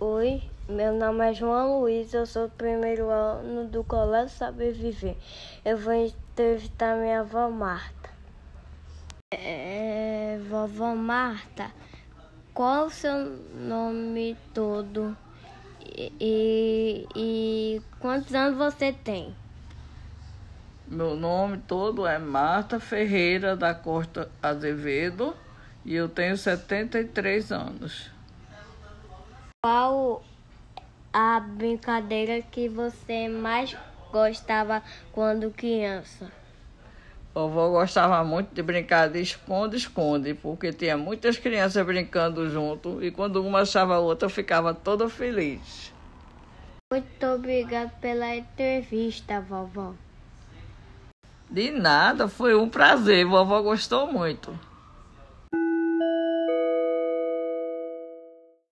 Oi, meu nome é João Luiz, eu sou do primeiro ano do Colégio Saber Viver. Eu vou entrevistar minha avó Marta. É, vovó Marta, qual o seu nome todo e, e, e quantos anos você tem? Meu nome todo é Marta Ferreira da Costa Azevedo e eu tenho 73 anos. Qual a brincadeira que você mais gostava quando criança? Vovó gostava muito de brincar de esconde-esconde, porque tinha muitas crianças brincando junto e quando uma achava a outra, ficava toda feliz. Muito obrigada pela entrevista, vovó. De nada, foi um prazer. Vovó gostou muito.